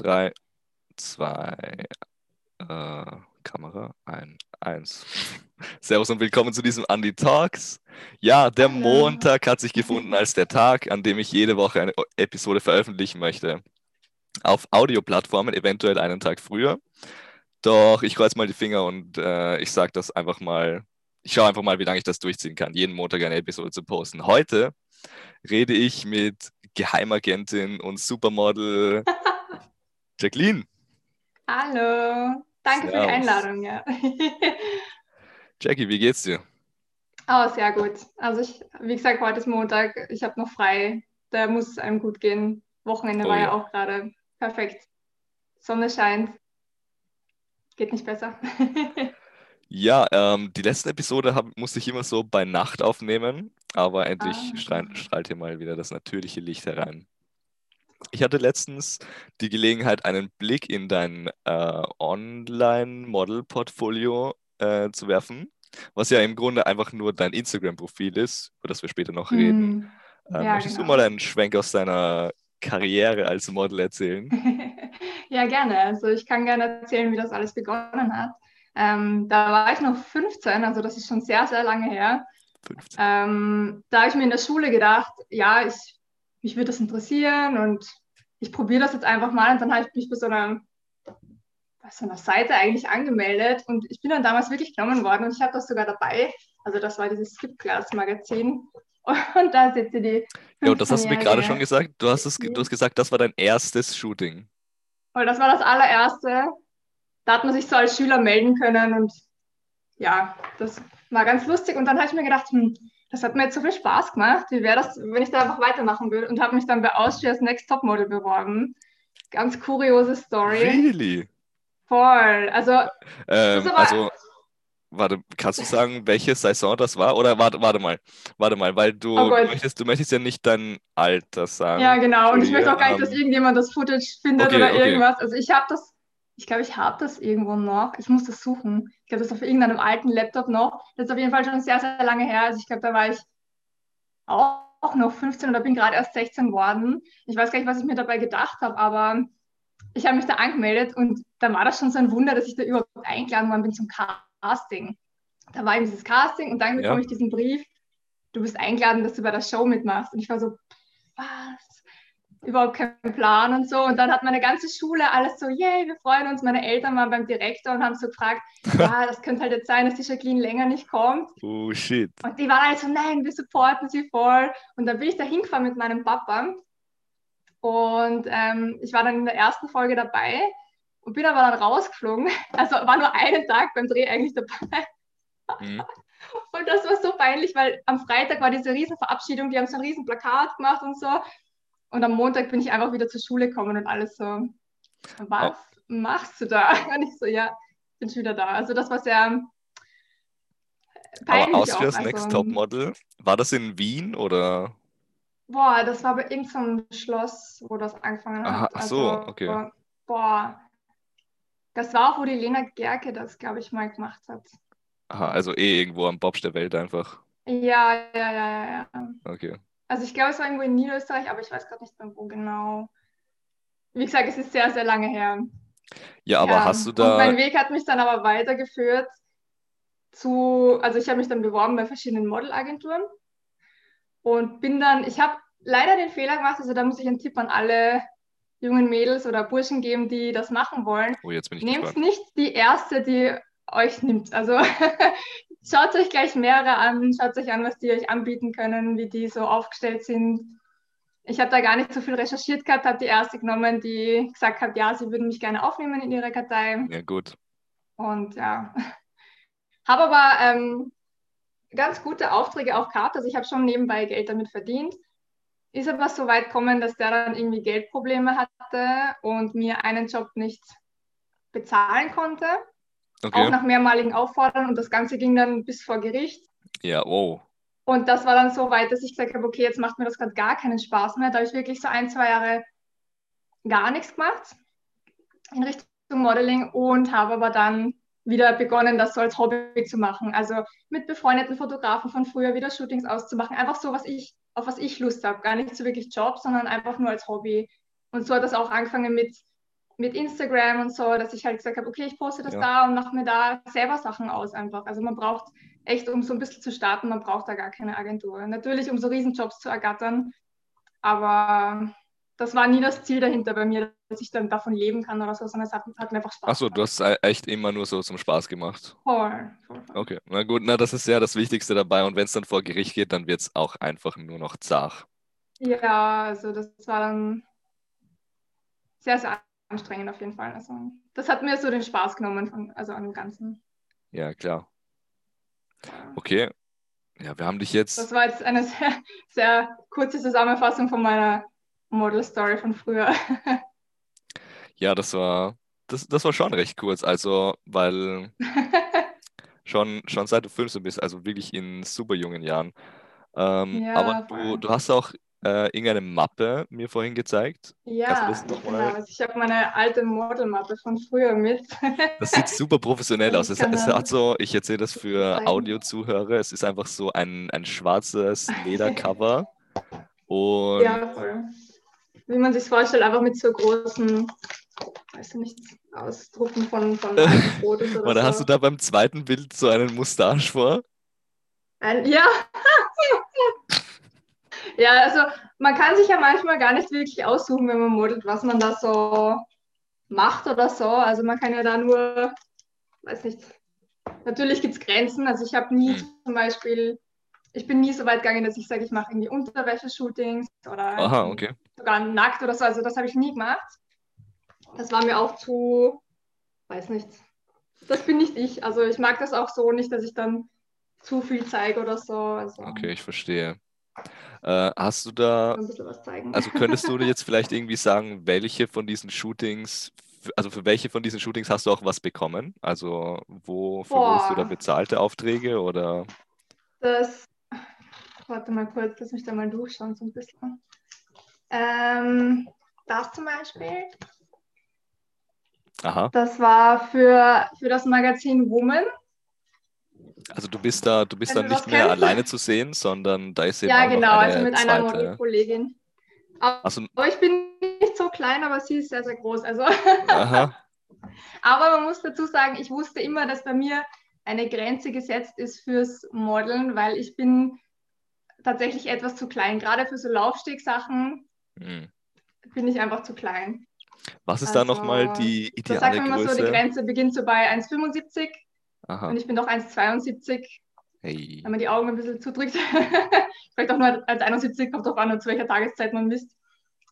Drei, zwei, äh, Kamera, ein, eins. Servus und willkommen zu diesem Andy Talks. Ja, der Hallo. Montag hat sich gefunden als der Tag, an dem ich jede Woche eine Episode veröffentlichen möchte. Auf Audioplattformen, eventuell einen Tag früher. Doch ich kreuze mal die Finger und äh, ich sage das einfach mal. Ich schaue einfach mal, wie lange ich das durchziehen kann, jeden Montag eine Episode zu posten. Heute rede ich mit Geheimagentin und Supermodel Jacqueline. Hallo, danke für Servus. die Einladung. Ja. Jackie, wie geht's dir? oh, sehr gut. Also ich, wie gesagt, heute ist Montag, ich habe noch frei, da muss es einem gut gehen. Wochenende Oh war ja, ja. auch gerade perfekt. Sonne scheint. Geht nicht besser. Ja, ähm, die letzte Episode hab, musste ich immer so bei Nacht aufnehmen, aber endlich Ah. strahlt, strahlt hier mal wieder das natürliche Licht herein. Ich hatte letztens die Gelegenheit, einen Blick in dein äh, Online-Model-Portfolio äh, zu werfen, was ja im Grunde einfach nur dein Instagram-Profil ist, über das wir später noch reden. Hm. Ähm, Ja, möchtest du genau. mal einen Schwenk aus deiner Karriere als Model erzählen? Ja, gerne. Also ich kann gerne erzählen, wie das alles begonnen hat. Ähm, da war ich noch 15, also das ist schon sehr, sehr lange her. 15. Ähm, da habe ich mir in der Schule gedacht, ja, ich, mich würde das interessieren und ich probiere das jetzt einfach mal. Und dann habe ich mich bei so einer, bei so einer Seite eigentlich angemeldet und ich bin dann damals wirklich genommen worden und ich habe das sogar dabei. Also das war dieses Skip Class Magazin. Und da sitzt die. Ja, und das hast du mir gerade 15-jährige schon gesagt. Du hast, es, du hast gesagt, das war dein erstes Shooting. Und das war das allererste. Da hat man sich so als Schüler melden können und ja, das war ganz lustig. Und dann habe ich mir gedacht, hm, das hat mir jetzt so viel Spaß gemacht. Wie wäre das, wenn ich da einfach weitermachen würde? Und habe mich dann bei Austria's Next Topmodel beworben. Ganz kuriose Story. Really? Voll. Also, Ähm, aber- also, warte, kannst du sagen, welche Saison das war? Oder warte, warte mal, warte mal, weil du, Oh du, möchtest, du möchtest ja nicht dein Alter sagen. ja, genau. Und ich möchte auch gar nicht, dass Ähm, irgendjemand das Footage findet okay, oder okay. irgendwas. Also, ich habe das, ich glaube, ich habe das irgendwo noch. Ich muss das suchen. Ich glaube, das ist auf irgendeinem alten Laptop noch. Das ist auf jeden Fall schon sehr, sehr lange her. Also, ich glaube, da war ich auch, noch 15 oder bin gerade erst 16 geworden. Ich weiß gar nicht, was ich mir dabei gedacht habe, aber ich habe mich da angemeldet und da war das schon so ein Wunder, dass ich da überhaupt eingeladen worden bin zum Casting. Da war eben dieses Casting und dann Ja. bekomme ich diesen Brief, du bist eingeladen, dass du bei der Show mitmachst. Und ich war so, was? Überhaupt kein Plan und so. Und dann hat meine ganze Schule alles so, yay, wir freuen uns. Meine Eltern waren beim Direktor und haben so gefragt, ja, das könnte halt jetzt sein, dass die Jacqueline länger nicht kommt. Oh shit. Und die waren alle so, nein, wir supporten sie voll. Und dann bin ich da hingefahren mit meinem Papa. Und ähm, ich war dann in der ersten Folge dabei und bin aber dann rausgeflogen. Also war nur einen Tag beim Dreh eigentlich dabei. Mhm. Und das war so peinlich, weil am Freitag war diese riesen Verabschiedung, die haben so ein riesen Plakat gemacht und so. Und am Montag bin ich einfach wieder zur Schule gekommen und alles so, was machst du da? Und ich so, ja, bin schon wieder da. Also das war sehr peinlich Aber Austria's auch. Next Also, Topmodel, war das in Wien oder? Boah, das war bei irgendeinem Schloss, wo das angefangen Aha, hat. ach so, Also, okay. Boah, das war auch, wo die Lena Gerke das, glaube ich, mal gemacht hat. Aha, also eh irgendwo am Bobsch der Welt einfach. Ja, ja, ja, ja, ja. Okay. Also ich glaube, es war irgendwo in Niederösterreich, aber ich weiß gerade nicht mehr, wo genau. Wie gesagt, es ist sehr, sehr lange her. Ja, aber Ja, hast du Und da. mein Weg hat mich dann aber weitergeführt zu, also ich habe mich dann beworben bei verschiedenen Modelagenturen und bin dann, ich habe leider den Fehler gemacht, also da muss ich einen Tipp an alle jungen Mädels oder Burschen geben, die das machen wollen. Oh, jetzt bin ich Nehmt nicht die erste, die euch nimmt. Also schaut euch gleich mehrere an, schaut euch an, was die euch anbieten können, wie die so aufgestellt sind. Ich habe da gar nicht so viel recherchiert gehabt, habe die erste genommen, die gesagt hat, ja, sie würden mich gerne aufnehmen in ihre Kartei. Ja, gut. Und ja, habe aber ähm, ganz gute Aufträge auch gehabt. Also ich habe schon nebenbei Geld damit verdient. Ist aber so weit gekommen, dass der dann irgendwie Geldprobleme hatte und mir einen Job nicht bezahlen konnte. Auch Okay. nach mehrmaligen Auffordern und das Ganze ging dann bis vor Gericht. Ja, oh. Und das war dann so weit, dass ich gesagt habe, okay, jetzt macht mir das gerade gar keinen Spaß mehr. Da habe ich wirklich so ein, zwei Jahre gar nichts gemacht in Richtung Modeling und habe aber dann wieder begonnen, das so als Hobby zu machen. Also mit befreundeten Fotografen von früher wieder Shootings auszumachen. Einfach so, was ich, auf was ich Lust habe. Gar nicht so wirklich Job, sondern einfach nur als Hobby. Und so hat das auch angefangen mit mit Instagram und so, dass ich halt gesagt habe, okay, ich poste das Ja. da und mache mir da selber Sachen aus einfach. Also man braucht echt, um so ein bisschen zu starten, man braucht da gar keine Agentur. Natürlich, um so Riesenjobs zu ergattern, aber das war nie das Ziel dahinter bei mir, dass ich dann davon leben kann oder so, sondern es hat, hat mir einfach Spaß Achso, du hast es e- echt immer nur so zum Spaß gemacht. Voll, voll, voll. Okay, na gut, na das ist ja das Wichtigste dabei. Und wenn es dann vor Gericht geht, dann wird es auch einfach nur noch zart. Ja, also das war dann sehr, sehr anstrengend auf jeden Fall. Also das hat mir so den Spaß genommen, von, also an dem Ganzen. Ja, klar. Okay. Ja, wir haben dich jetzt. Das war jetzt eine sehr, sehr kurze Zusammenfassung von meiner Model-Story von früher. Ja, das war, das, das war schon recht kurz. Also, weil schon, schon seit du 15 bist, also wirklich in super jungen Jahren. Ähm, Ja, aber du, du hast auch äh, irgendeine Mappe mir vorhin gezeigt. Ja, genau. Also ich habe meine alte Modelmappe von früher mit. Das sieht super professionell aus. Ich Es, es dann hat so, ich erzähle das für. Audiozuhörer, es ist einfach so ein, ein schwarzes Ledercover. Und Ja, voll. Wie man sich vorstellt, einfach mit so großen, weiß ich nicht, Ausdrucken von, von Fotos oder oder so. hast du da beim zweiten Bild so einen Mustache vor? Ein, ja. Ja, also man kann sich ja manchmal gar nicht wirklich aussuchen, wenn man modelt, was man da so macht oder so. Also man kann ja da nur, weiß nicht, natürlich gibt es Grenzen. Also ich habe nie Hm. zum Beispiel, ich bin nie so weit gegangen, dass ich sage, ich mache irgendwie Unterwäsche-Shootings oder Aha, okay. sogar nackt oder so. Also das habe ich nie gemacht. Das war mir auch zu, weiß nicht. Das bin nicht ich. Also ich mag das auch so nicht, dass ich dann zu viel zeige oder so. Also Okay, ich verstehe. Äh, hast du da, ein bisschen was zeigen. also könntest du dir jetzt vielleicht irgendwie sagen, welche von diesen Shootings, also für welche von diesen Shootings hast du auch was bekommen? Also wofür wurdest du da bezahlte Aufträge oder? Das, warte mal kurz, lass mich da mal durchschauen so ein bisschen. Ähm, das zum Beispiel, Aha, das war für, für das Magazin Woman. Also du bist da, du bist da das nicht mehr kennst. alleine zu sehen, sondern da ist eben Ja, genau, eine also mit einer zweite. Modelkollegin. Also, Aber ich bin nicht so klein, aber sie ist sehr, sehr groß. Also, aha, aber man muss dazu sagen, ich wusste immer, dass bei mir eine Grenze gesetzt ist fürs Modeln, weil ich bin tatsächlich etwas zu klein. Gerade für so Laufstegsachen hm. bin ich einfach zu klein. Was ist da Also, nochmal die Da sagt ideale man immer so, die Größe? Grenze beginnt so bei 1,75 Aha, und ich bin doch 1,72, hey. wenn man die Augen ein bisschen zudrückt. Vielleicht auch nur als 71, kommt drauf an, zu welcher Tageszeit man misst.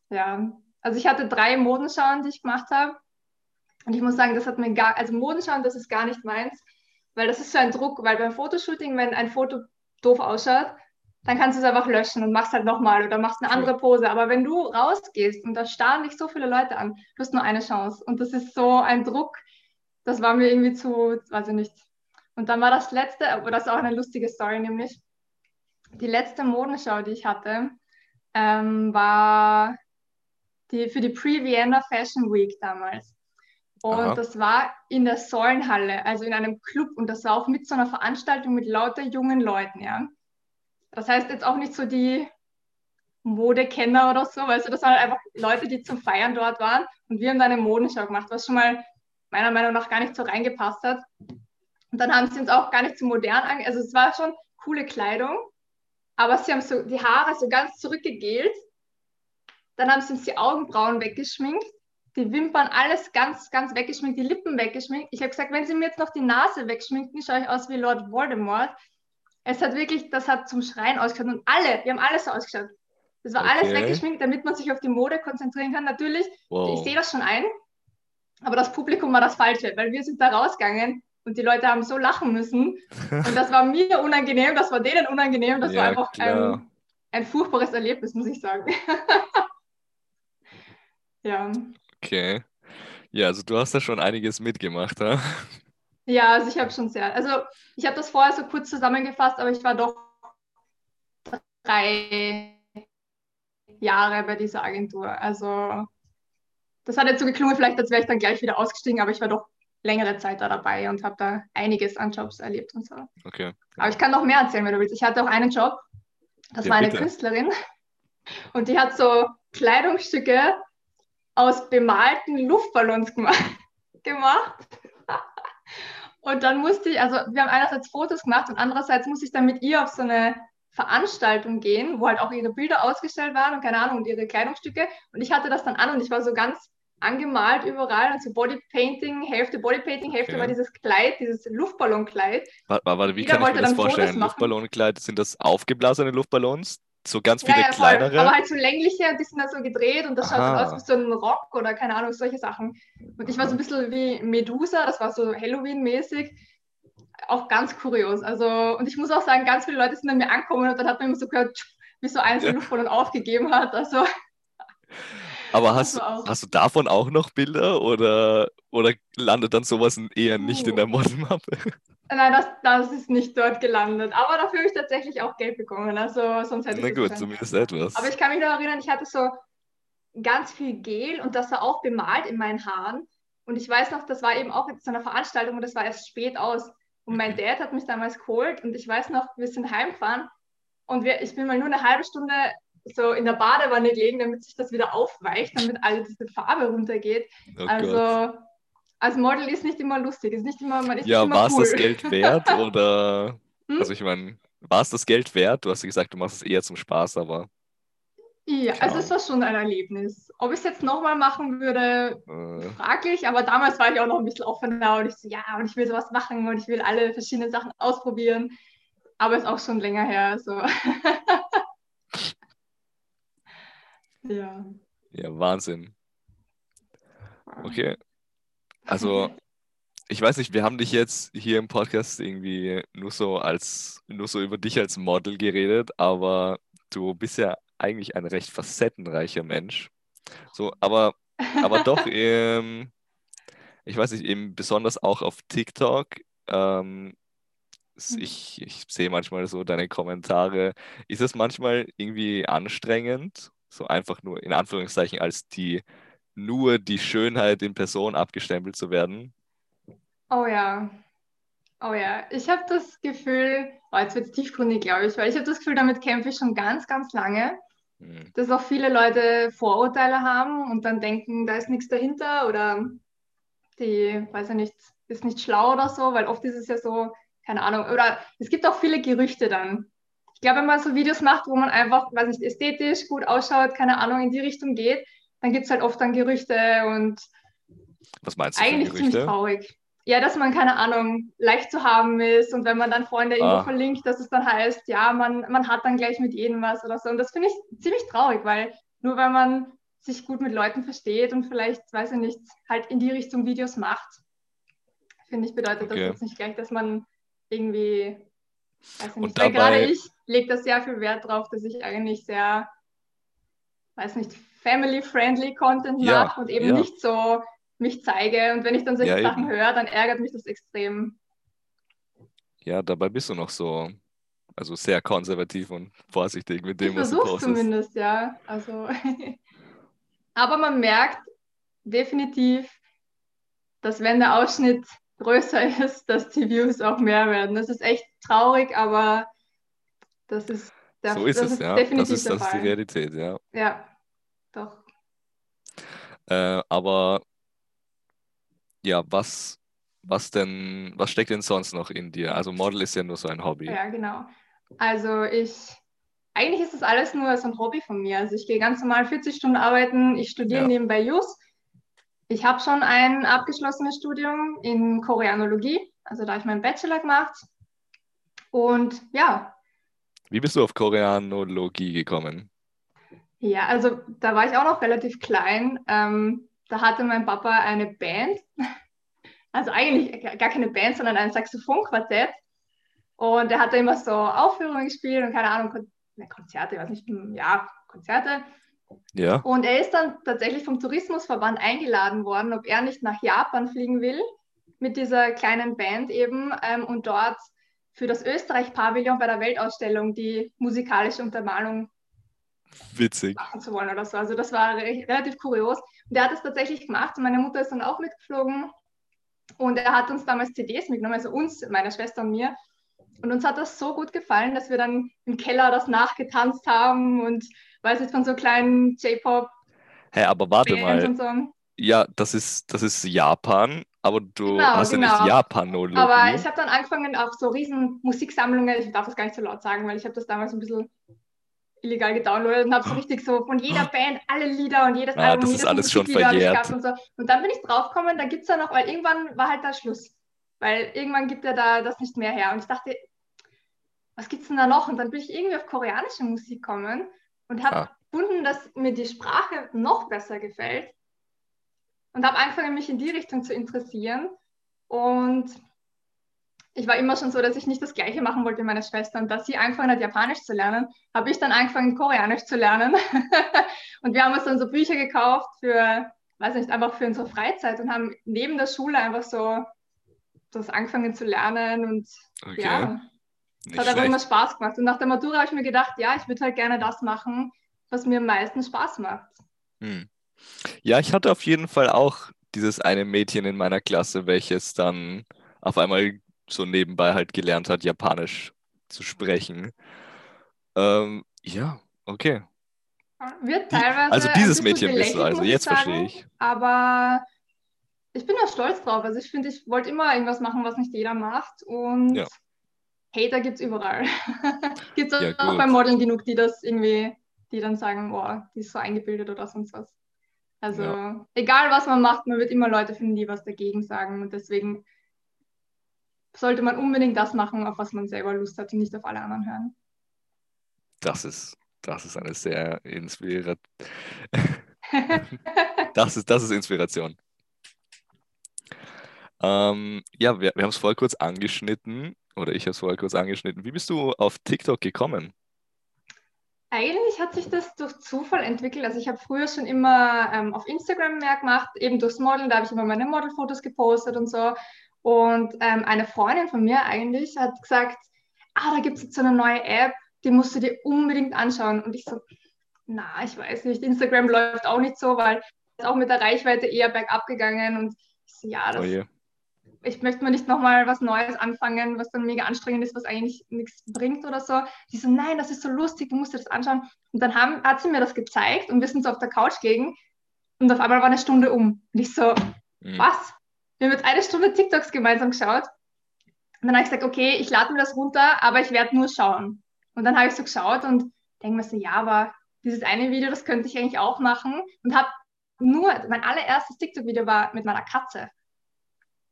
Ja, also ich hatte drei Modenschauen, die ich gemacht habe. Und ich muss sagen, das hat mir gar, also Modenschauen, das ist gar nicht meins, weil das ist so ein Druck, weil beim Fotoshooting, wenn ein Foto doof ausschaut, dann kannst du es einfach löschen und machst halt nochmal oder machst eine andere Pose. Aber wenn du rausgehst und da starren dich so viele Leute an, du hast nur eine Chance. Und das ist so ein Druck, das war mir irgendwie zu, weiß ich nicht. Und dann war das letzte, aber das ist auch eine lustige Story, nämlich die letzte Modenschau, die ich hatte, ähm, war die, für die Pre-Vienna Fashion Week damals. Und Aha. das war in der Säulenhalle, also in einem Club. Und das war auch mit so einer Veranstaltung mit lauter jungen Leuten, ja. Das heißt jetzt auch nicht so die Modekenner oder so, weißt du, das waren halt einfach Leute, die zum Feiern dort waren. Und wir haben da eine Modenschau gemacht, was schon mal meiner Meinung nach gar nicht so reingepasst hat. Und dann haben sie uns auch gar nicht so modern ange... Also es war schon coole Kleidung, aber sie haben so die Haare so ganz zurückgegelt. Dann haben sie uns die Augenbrauen weggeschminkt, die Wimpern, alles ganz, ganz weggeschminkt, die Lippen weggeschminkt. Ich habe gesagt, wenn sie mir jetzt noch die Nase wegschminken, schaue ich aus wie Lord Voldemort. Es hat wirklich, das hat zum Schreien ausgeschaut und alle, wir haben alles so ausgeschaut. Das war alles Okay. weggeschminkt, damit man sich auf die Mode konzentrieren kann. Natürlich, ich Wow. sehe das schon ein, aber das Publikum war das Falsche, weil wir sind da rausgegangen und die Leute haben so lachen müssen. Und das war mir unangenehm, das war denen unangenehm, das Ja, war einfach ein, ein furchtbares Erlebnis, muss ich sagen. ja. Okay. Ja, also du hast da schon einiges mitgemacht, ha? ja, also ich habe schon sehr, also ich habe das vorher so kurz zusammengefasst, aber ich war doch drei Jahre bei dieser Agentur. Also das hat jetzt so geklungen, vielleicht als wäre ich dann gleich wieder ausgestiegen, aber ich war doch längere Zeit da dabei und habe da einiges an Jobs erlebt und so. Okay. Aber ich kann noch mehr erzählen, wenn du willst. Ich hatte auch einen Job, das Ja, war eine bitte. Künstlerin und die hat so Kleidungsstücke aus bemalten Luftballons gemacht. Und dann musste ich, also wir haben einerseits Fotos gemacht und andererseits musste ich dann mit ihr auf so eine Veranstaltung gehen, wo halt auch ihre Bilder ausgestellt waren und keine Ahnung und ihre Kleidungsstücke. Und ich hatte das dann an und ich war so ganz angemalt überall, also Bodypainting, Hälfte Bodypainting, Hälfte okay. war dieses Kleid, dieses Luftballonkleid. Warte, warte wie Jeder kann ich mir das vorstellen? Luftballonkleid, sind das aufgeblasene Luftballons? So ganz viele ja, ja, kleinere? Voll. Aber halt so längliche, die sind dann so gedreht und das Aha. schaut aus wie so ein Rock oder keine Ahnung, solche Sachen. Und ich war so ein bisschen wie Medusa, das war so Halloween-mäßig. Auch ganz kurios. Also, und ich muss auch sagen, ganz viele Leute sind an mir angekommen und dann hat man immer so gehört, wie so eins ja. Luftballon aufgegeben hat. Also aber hast, hast du davon auch noch Bilder oder, oder landet dann sowas eher nicht uh. in der Modelmappe? Nein, das, das ist nicht dort gelandet. Aber dafür habe ich tatsächlich auch Geld bekommen. Also sonst hätte Na gut, zumindest etwas. Aber ich kann mich noch erinnern, ich hatte so ganz viel Gel und das war auch bemalt in meinen Haaren. Und ich weiß noch, das war eben auch zu einer Veranstaltung und das war erst spät aus. Und mein. Dad hat mich damals geholt und ich weiß noch, wir sind heimgefahren und wir, ich bin mal nur eine halbe Stunde so in der Badewanne legen, damit sich das wieder aufweicht, damit all diese Farbe runtergeht. Oh also Gott. als Model ist nicht immer lustig, ist nicht immer, man ist ja, war es cool. das Geld wert oder? Hm? Also ich meine, war es das Geld wert? Du hast gesagt, du machst es eher zum Spaß, aber. Ja, also es war schon ein Erlebnis. Ob ich es jetzt nochmal machen würde, äh. fraglich, aber damals war ich auch noch ein bisschen offener und ich so, ja, und ich will sowas machen und ich will alle verschiedenen Sachen ausprobieren. Aber es ist auch schon länger her. So. Ja. Ja, Wahnsinn. Okay. Also, ich weiß nicht, wir haben dich jetzt hier im Podcast irgendwie nur so als, nur so über dich als Model geredet, aber du bist ja eigentlich ein recht facettenreicher Mensch. So, aber, aber doch, ähm, ich weiß nicht, eben besonders auch auf TikTok. Ähm, ich, ich sehe manchmal so deine Kommentare. Ist es manchmal irgendwie anstrengend so einfach nur in Anführungszeichen als die nur die Schönheit in Person abgestempelt zu werden. Oh ja. Oh ja, ich habe das Gefühl, oh, jetzt wird es tiefgründig, glaube ich, weil ich habe das Gefühl, damit kämpfe ich schon ganz, ganz lange, hm. dass auch viele Leute Vorurteile haben und dann denken, da ist nichts dahinter oder die, weiß ich nicht, ist nicht schlau oder so, weil oft ist es ja so, keine Ahnung, oder es gibt auch viele Gerüchte dann ich glaube, wenn man so Videos macht, wo man einfach, weiß nicht, ästhetisch gut ausschaut, keine Ahnung, in die Richtung geht, dann gibt es halt oft dann Gerüchte und was meinst du eigentlich ziemlich traurig. Ja, dass man, keine Ahnung, leicht zu haben ist und wenn man dann Freunde ah. irgendwo verlinkt, dass es dann heißt, ja, man, man hat dann gleich mit jedem was oder so. Und das finde ich ziemlich traurig, weil nur weil man sich gut mit Leuten versteht und vielleicht, weiß ich nicht, halt in die Richtung Videos macht, finde ich, bedeutet okay. das jetzt nicht gleich, dass man irgendwie, weiß ich nicht, und dabei, gerade ich lege da sehr viel Wert drauf, dass ich eigentlich sehr, weiß nicht, family-friendly Content ja, mache und eben ja. nicht so mich zeige. Und wenn ich dann solche ja, Sachen höre, dann ärgert mich das extrem. Ja, dabei bist du noch so, also sehr konservativ und vorsichtig mit dem, ich was du postest. zumindest, ja. Also, aber man merkt definitiv, dass wenn der Ausschnitt größer ist, dass die Views auch mehr werden. Das ist echt traurig, aber das ist, der, so ist das es, ist ja. definitiv das ist, das ist die Realität, ja. Ja, doch. Äh, aber ja, was, was denn, was steckt denn sonst noch in dir? Also Model ist ja nur so ein Hobby. Ja, genau. Also ich, eigentlich ist das alles nur so ein Hobby von mir. Also ich gehe ganz normal 40 Stunden arbeiten, ich studiere ja. nebenbei Jus. Ich habe schon ein abgeschlossenes Studium in Koreanologie, also da habe ich meinen Bachelor gemacht. Und ja, wie bist du auf Koreanologie gekommen? Ja, also da war ich auch noch relativ klein. Ähm, da hatte mein Papa eine Band. Also eigentlich gar keine Band, sondern ein Saxophonquartett. Und er hatte immer so Aufführungen gespielt und keine Ahnung, Kon ne, Konzerte, ich weiß nicht, ja, Konzerte. Ja. Und er ist dann tatsächlich vom Tourismusverband eingeladen worden, ob er nicht nach Japan fliegen will mit dieser kleinen Band eben ähm, und dort für das Österreich-Pavillon bei der Weltausstellung die musikalische Untermalung Witzig. machen zu wollen oder so. Also das war relativ kurios. Und er hat es tatsächlich gemacht und meine Mutter ist dann auch mitgeflogen. Und er hat uns damals CDs mitgenommen, also uns, meine Schwester und mir. Und uns hat das so gut gefallen, dass wir dann im Keller das nachgetanzt haben und weiß ich von so kleinen J-Pop Hä, aber warte Bands mal. so. Ja, das ist, das ist Japan, aber du Genau, hast ja nicht genau. Japanologie. Aber ich habe dann angefangen auf so riesen Musiksammlungen, ich darf das gar nicht so laut sagen, weil ich habe das damals ein bisschen illegal gedownloadet und habe so richtig so von jeder Band alle Lieder und jedes Ah, Album, das ist alles schon verjährt. und so. Und dann bin ich draufgekommen, da gibt es ja noch, weil irgendwann war halt da Schluss. Weil irgendwann gibt er da das nicht mehr her. Und ich dachte, was gibt's denn da noch? Und dann bin ich irgendwie auf koreanische Musik gekommen und habe Ah. gefunden, dass mir die Sprache noch besser gefällt. Und habe angefangen, mich in die Richtung zu interessieren. Und ich war immer schon so, dass ich nicht das Gleiche machen wollte wie meine Schwester. Und dass sie angefangen hat, Japanisch zu lernen, habe ich dann angefangen, Koreanisch zu lernen. und wir haben uns dann so Bücher gekauft für, weiß nicht, einfach für unsere Freizeit und haben neben der Schule einfach so das angefangen zu lernen. Und Okay, ja, es hat einfach immer. Spaß gemacht. Und nach der Matura habe ich mir gedacht, ja, ich würde halt gerne das machen, was mir am meisten Spaß macht. Hm. Ja, ich hatte auf jeden Fall auch dieses eine Mädchen in meiner Klasse, welches dann auf einmal so nebenbei halt gelernt hat, Japanisch zu sprechen. Ähm, ja, okay. Wird teilweise also dieses Mädchen bist du also, jetzt verstehe ich. Aber ich bin da stolz drauf. Also ich finde, ich wollte immer irgendwas machen, was nicht jeder macht. Und Ja. Hater gibt es überall. gibt es Ja, auch beim Modeln genug, die das irgendwie, die dann sagen, boah, die ist so eingebildet oder sonst was. Also Ja. egal was man macht, man wird immer Leute finden, die was dagegen sagen. Und deswegen sollte man unbedingt das machen, auf was man selber Lust hat und nicht auf alle anderen hören. Das ist, das ist eine sehr inspiriert. Das ist, das ist Inspiration. Ähm, ja, wir, wir haben es vorher kurz angeschnitten, oder ich habe es vorher kurz angeschnitten. Wie bist du auf TikTok gekommen? Eigentlich hat sich das durch Zufall entwickelt. Also ich habe früher schon immer ähm, auf Instagram mehr gemacht, eben durchs Modeln, da habe ich immer meine Modelfotos gepostet und so. Und ähm, eine Freundin von mir eigentlich hat gesagt, ah, da gibt es jetzt so eine neue App, die musst du dir unbedingt anschauen. Und ich so, na, ich weiß nicht, Instagram läuft auch nicht so, weil ist auch mit der Reichweite eher bergab gegangen. Und ich so, ja, Oh das, je. Ich möchte mal nicht nochmal was Neues anfangen, was dann mega anstrengend ist, was eigentlich nichts bringt oder so. Die so, nein, das ist so lustig, du musst dir das anschauen. Und dann haben, hat sie mir das gezeigt und wir sind so auf der Couch gelegen und auf einmal war eine Stunde um. Und ich so, Hm. was? Wir haben jetzt eine Stunde TikToks gemeinsam geschaut. Und dann habe ich gesagt, okay, ich lade mir das runter, aber ich werde nur schauen. Und dann habe ich so geschaut und denke mir so, ja, aber dieses eine Video, das könnte ich eigentlich auch machen. Und habe nur, mein allererstes TikTok-Video war mit meiner Katze.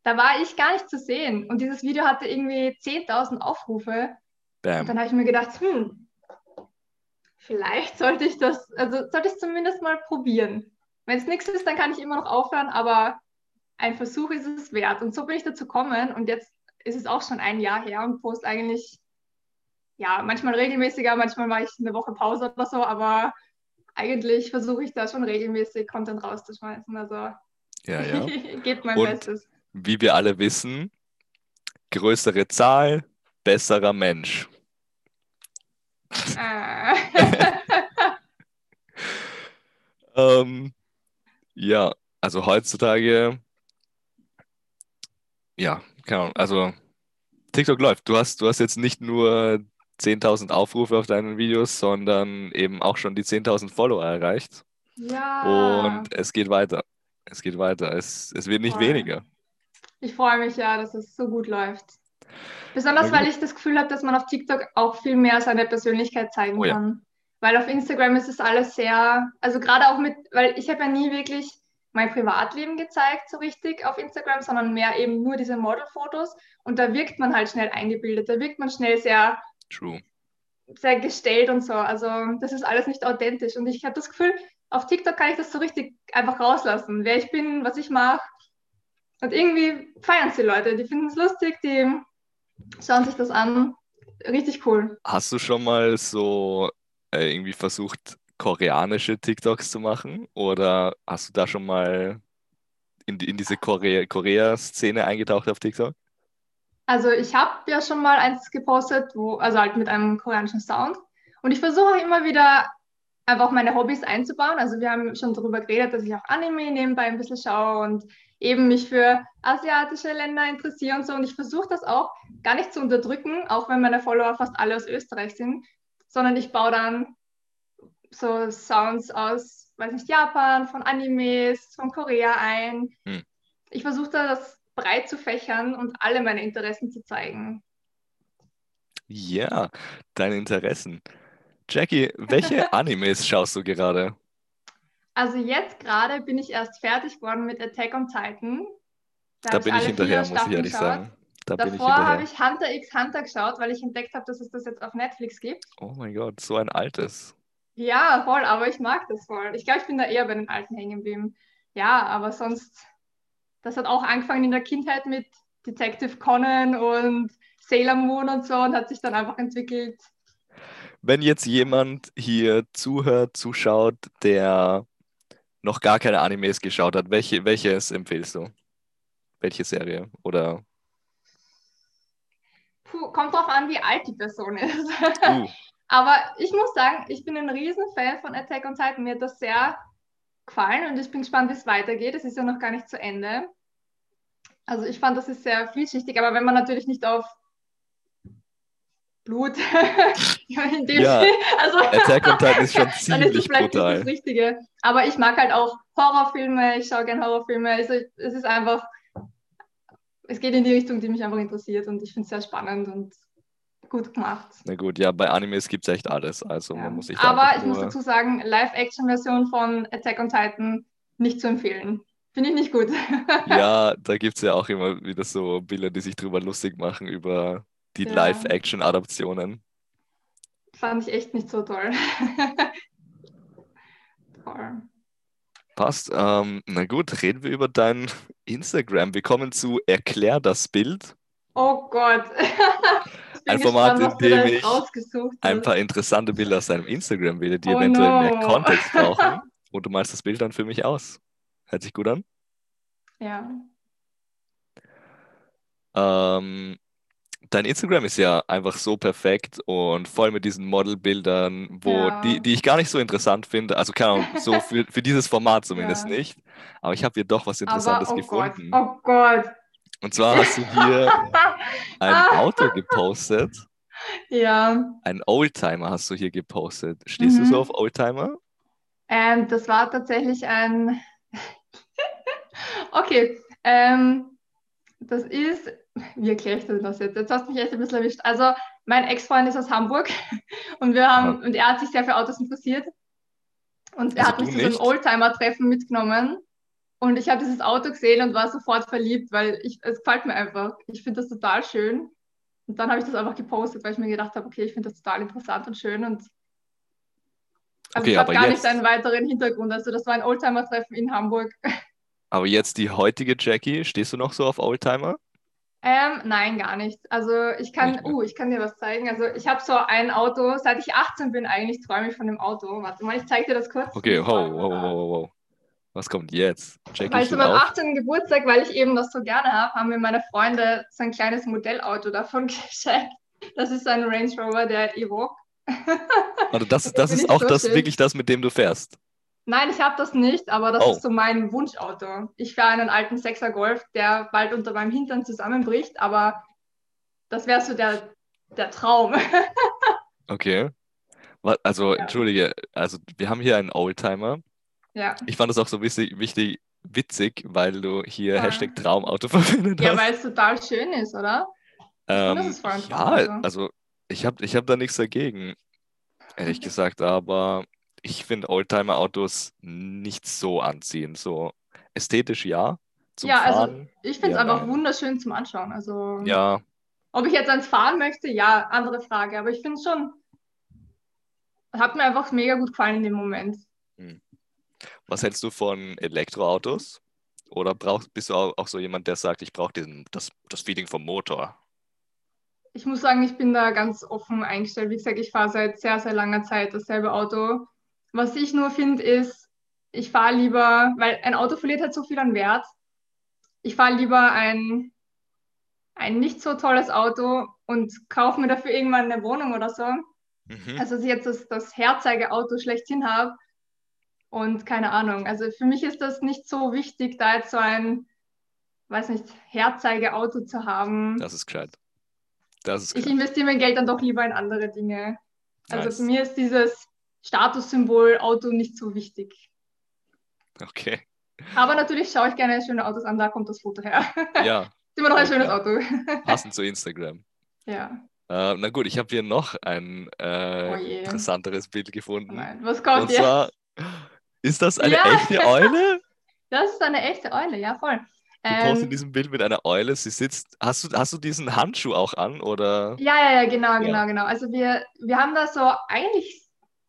Da war ich gar nicht zu sehen. Und dieses Video hatte irgendwie 10.000 Aufrufe. Und Bam. dann habe ich mir gedacht, hm, vielleicht sollte ich das, also sollte ich es zumindest mal probieren. Wenn es nichts ist, dann kann ich immer noch aufhören, aber ein Versuch ist es wert. Und so bin ich dazu gekommen und jetzt ist es auch schon ein Jahr her und poste eigentlich, ja, manchmal regelmäßiger, manchmal mache ich eine Woche Pause oder so, aber eigentlich versuche ich da schon regelmäßig Content rauszuschmeißen. Also Ja, ja. geht mein Und- Bestes. Wie wir alle wissen, größere Zahl, besserer Mensch. Äh. Ähm, ja, also heutzutage, ja, keine Ahnung, also TikTok läuft. Du hast, du hast jetzt nicht nur 10.000 Aufrufe auf deinen Videos, sondern eben auch schon die 10.000 Follower erreicht. ja. Und es geht weiter. Es geht weiter. Es, es wird nicht Voll. weniger. Ich freue mich ja, dass es so gut läuft. Besonders, weil ich das Gefühl habe, dass man auf TikTok auch viel mehr seine Persönlichkeit zeigen Oh ja. kann. Weil auf Instagram ist es alles sehr, also gerade auch mit, weil ich habe ja nie wirklich mein Privatleben gezeigt, so richtig auf Instagram, sondern mehr eben nur diese Modelfotos. Und da wirkt man halt schnell eingebildet, da wirkt man schnell sehr, True. sehr gestellt und so. Also das ist alles nicht authentisch. Und ich habe das Gefühl, auf TikTok kann ich das so richtig einfach rauslassen, wer ich bin, was ich mache. Und irgendwie feiern es die Leute, die finden es lustig, die schauen sich das an. Richtig cool. Hast du schon mal so äh, irgendwie versucht, koreanische TikToks zu machen? Oder hast du da schon mal in, in diese Korea- Korea-Szene eingetaucht auf TikTok? Also ich habe ja schon mal eins gepostet, wo, also halt mit einem koreanischen Sound. Und ich versuche auch immer wieder einfach meine Hobbys einzubauen. Also wir haben schon darüber geredet, dass ich auch Anime nebenbei ein bisschen schaue und eben mich für asiatische Länder interessiere und so. Und ich versuche das auch gar nicht zu unterdrücken, auch wenn meine Follower fast alle aus Österreich sind, sondern ich baue dann so Sounds aus weiß nicht, Japan, von Animes, von Korea ein. Hm. Ich versuche da das breit zu fächern und alle meine Interessen zu zeigen. Ja, deine Interessen. Jackie, welche Animes schaust du gerade? Also jetzt gerade bin ich erst fertig geworden mit Attack on Titan. Da, da bin ich hinterher, muss ich ehrlich geschaut. sagen. Da Davor habe ich Hunter x Hunter geschaut, weil ich entdeckt habe, dass es das jetzt auf Netflix gibt. Oh mein Gott, so ein altes. Ja, voll, aber ich mag das voll. Ich glaube, ich bin da eher bei den alten hängen geblieben. Ja, aber sonst, das hat auch angefangen in der Kindheit mit Detective Conan und Sailor Moon und so und hat sich dann einfach entwickelt. Wenn jetzt jemand hier zuhört, zuschaut, der noch gar keine Animes geschaut hat, welche, welches empfehlst du? Welche Serie? Oder Puh, kommt drauf an, wie alt die Person ist. Uh. Aber ich muss sagen, ich bin ein Riesenfan von Attack on Titan. Mir hat das sehr gefallen und ich bin gespannt, wie es weitergeht. Es ist ja noch gar nicht zu Ende. Also ich fand, das ist sehr vielschichtig, aber wenn man natürlich nicht auf Blut dem ja, also, Attack on Titan ist schon ziemlich ist vielleicht brutal. nicht das Richtige. Aber ich mag halt auch Horrorfilme, ich schaue gerne Horrorfilme. Also es ist einfach es geht in die Richtung, die mich einfach interessiert und ich finde es sehr spannend und gut gemacht. Na gut, ja, bei Animes gibt es echt alles. Also ja. man muss sich Aber ich muss dazu sagen, Live-Action-Version von Attack on Titan nicht zu empfehlen. Finde ich nicht gut. ja, da gibt es ja auch immer wieder so Bilder, die sich drüber lustig machen über die ja. Live-Action-Adaptionen. Fand ich echt nicht so toll. toll. Passt. Ähm, na gut, reden wir über dein Instagram. Wir kommen zu Erklär das Bild. Oh Gott. ein Format, in dem ich ein paar interessante Bilder aus deinem Instagram wähle, die oh eventuell no. mehr Kontext brauchen. Und du malst das Bild dann für mich aus. Hört sich gut an? Ja. Ähm, dein Instagram ist ja einfach so perfekt und voll mit diesen Modelbildern, wo ja. die, die ich gar nicht so interessant finde. Also keine Ahnung, so für, für dieses Format zumindest ja. nicht. Aber ich habe hier doch was Interessantes Aber, oh gefunden. Gott, oh Gott. Und zwar hast du hier ein Auto gepostet. Ja. Ein Oldtimer hast du hier gepostet. Stehst mhm. du so mhm. auf Oldtimer? Ähm, das war tatsächlich ein. okay. Ähm, das ist wie erkläre ich das jetzt? Jetzt hast du mich echt ein bisschen erwischt. Also, mein Ex-Freund ist aus Hamburg und wir haben, ja. und er hat sich sehr für Autos interessiert. Und er also hat mich zu so einem Oldtimer-Treffen mitgenommen. Und ich habe dieses Auto gesehen und war sofort verliebt, weil ich, es gefällt mir einfach. Ich finde das total schön. Und dann habe ich das einfach gepostet, weil ich mir gedacht habe, okay, ich finde das total interessant und schön. Und also okay, ich habe gar jetzt... nicht einen weiteren Hintergrund. Also das war ein Oldtimer-Treffen in Hamburg. Aber jetzt die heutige Jackie, stehst du noch so auf Oldtimer? Ähm, nein, gar nicht. Also ich kann, uh, ich kann dir was zeigen. Also ich habe so ein Auto, seit ich 18 bin eigentlich träume ich von dem Auto. Warte mal, ich zeige dir das kurz. Okay, wow, wow, wow, wow. Was kommt jetzt? Jackie weil zu meinem 18. Geburtstag, weil ich eben das so gerne habe, haben mir meine Freunde so ein kleines Modellauto davon geschenkt. Das ist ein Range Rover, der Evoque. Also das, das ist auch so das, wirklich das, mit dem du fährst. Nein, ich habe das nicht, aber das oh. ist so mein Wunschauto. Ich fahre einen alten Sechser Golf, der bald unter meinem Hintern zusammenbricht, aber das wäre so der, der Traum. okay. Also, ja. entschuldige, also wir haben hier einen Oldtimer. Ja. Ich fand das auch so wichtig, wichtig witzig, weil du hier ja. Hashtag Traumauto verwendet hast. Ja, weil es total schön ist, oder? Ähm, ist ja, also ich habe ich hab da nichts dagegen, ehrlich gesagt, aber ich finde Oldtimer-Autos nicht so anziehend. So ästhetisch ja. ja, also Fahren, also ich finde es einfach nein. wunderschön zum Anschauen. Also ja. Ob ich jetzt eins fahren möchte, ja, andere Frage. Aber ich finde es schon, hat mir einfach mega gut gefallen in dem Moment. Hm. Was hältst du von Elektroautos? Oder brauchst, bist du auch, so jemand, der sagt, ich brauche das, das Feeling vom Motor? Ich muss sagen, ich bin da ganz offen eingestellt. Wie gesagt, ich fahre seit sehr, sehr langer Zeit dasselbe Auto. Was ich nur finde, ist, ich fahre lieber, weil ein Auto verliert halt so viel an Wert. Ich fahre lieber ein, ein nicht so tolles Auto und kaufe mir dafür irgendwann eine Wohnung oder so. Mhm. Also, dass ich jetzt das, das Herzeigeauto schlechthin habe. Und keine Ahnung. Also für mich ist das nicht so wichtig, da jetzt so ein, weiß nicht, Herzeigeauto zu haben. Das ist gescheit. Das ist ich investiere mein Geld dann doch lieber in andere Dinge. Also nice. für mir ist dieses Statussymbol Auto nicht so wichtig. Okay. Aber natürlich schaue ich gerne schöne Autos an, da kommt das Foto her. Ja, Ist immer noch ein Ja, schönes klar. Auto. passend zu Instagram. Ja. Äh, na gut, ich habe hier noch ein äh, Oh interessanteres Bild gefunden. Nein, was kommt Und jetzt? zwar, ist das eine Ja. echte Eule? Das ist eine echte Eule, ja voll. Du postest in Ähm, diesem Bild mit einer Eule, sie sitzt. Hast du, hast du diesen Handschuh auch an? Oder? ja, ja, ja, genau, Ja. genau, genau. Also wir, wir haben da so eigentlich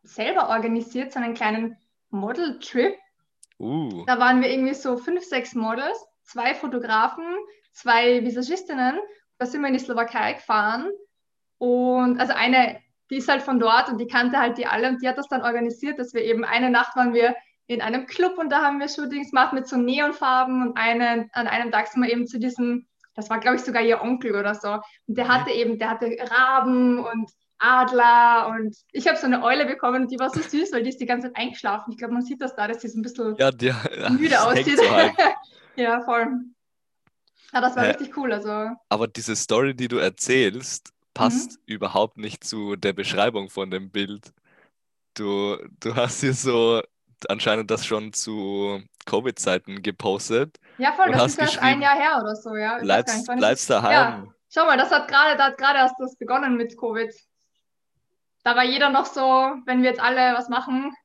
selber organisiert, so einen kleinen Model-Trip. Uh, Da waren wir irgendwie so fünf, sechs Models, zwei Fotografen, zwei Visagistinnen. Da sind wir in die Slowakei gefahren. Und also eine, die ist halt von dort und die kannte halt die alle und die hat das dann organisiert, dass wir eben eine Nacht waren wir in einem Club und da haben wir Shootings gemacht mit so Neonfarben und eine, an einem Tag sind wir eben zu diesem, das war glaube ich sogar ihr Onkel oder so. Und der Mhm. hatte eben, der hatte Raben und Adler und ich habe so eine Eule bekommen und die war so süß, weil die ist die ganze Zeit eingeschlafen. Ich glaube, man sieht das da, dass sie so ein bisschen ja, die, müde aussieht. halt. ja, voll. Ja, das war Hä? richtig cool. Also, Aber diese Story, die du erzählst, passt Mhm. überhaupt nicht zu der Beschreibung von dem Bild. Du, du hast hier so anscheinend das schon zu Covid-Zeiten gepostet. ja, voll, das ist erst ein Jahr her oder so, ja. Bleibst, bleibst daheim. Ja, schau mal, das hat gerade, da hat gerade erst das begonnen mit Covid. Da war jeder noch so, wenn wir jetzt alle was machen.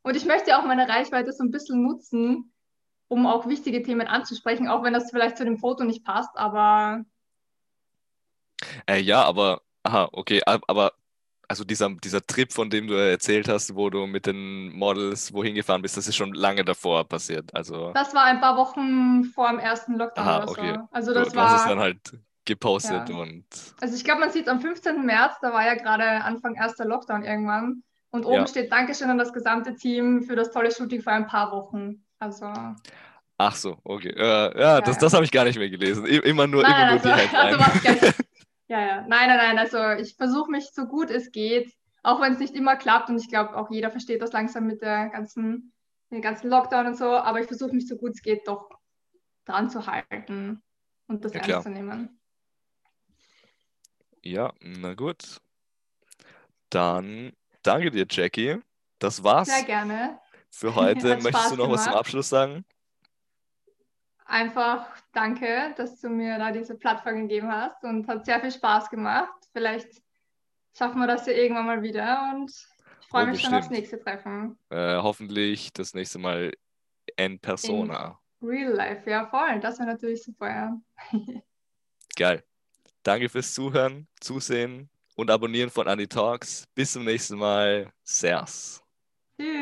Und ich möchte auch meine Reichweite so ein bisschen nutzen, um auch wichtige Themen anzusprechen, auch wenn das vielleicht zu dem Foto nicht passt, aber Äh, ja, aber, aha, okay, ab- aber also dieser, dieser Trip, von dem du erzählt hast, wo du mit den Models wohin gefahren bist, das ist schon lange davor passiert. Also, das war ein paar Wochen vor dem ersten Lockdown aha, okay. so. Also Du, das du hast es war. dann halt gepostet Ja. und Also ich glaube, man sieht es am 15. März, da war ja gerade Anfang erster Lockdown irgendwann. Und oben Ja. steht Dankeschön an das gesamte Team für das tolle Shooting vor ein paar Wochen. Also ach so, okay. Äh, ja, das, das habe ich gar nicht mehr gelesen. Immer nur, immer nein, nur die also, also Headline. gleich. Ja, ja. Nein, nein, nein. Also ich versuche mich so gut es geht, auch wenn es nicht immer klappt. Und ich glaube, auch jeder versteht das langsam mit der ganzen, den ganzen Lockdown und so. Aber ich versuche mich so gut es geht doch dran zu halten und das Ja, ernst zu nehmen. Ja, na gut. Dann danke dir, Jackie. Das war's Sehr gerne. für heute. Hat Möchtest Spaß du noch was zum gemacht. Abschluss sagen? Einfach danke, dass du mir da diese Plattform gegeben hast und hat sehr viel Spaß gemacht. Vielleicht schaffen wir das ja irgendwann mal wieder und ich freue Oh, mich schon aufs bestimmt. nächste Treffen. Äh, hoffentlich das nächste Mal en persona. Real Life, ja voll, das wäre natürlich super, ja. Geil. Danke fürs Zuhören, Zusehen und Abonnieren von Andy Talks. Bis zum nächsten Mal. Servus. Tschüss.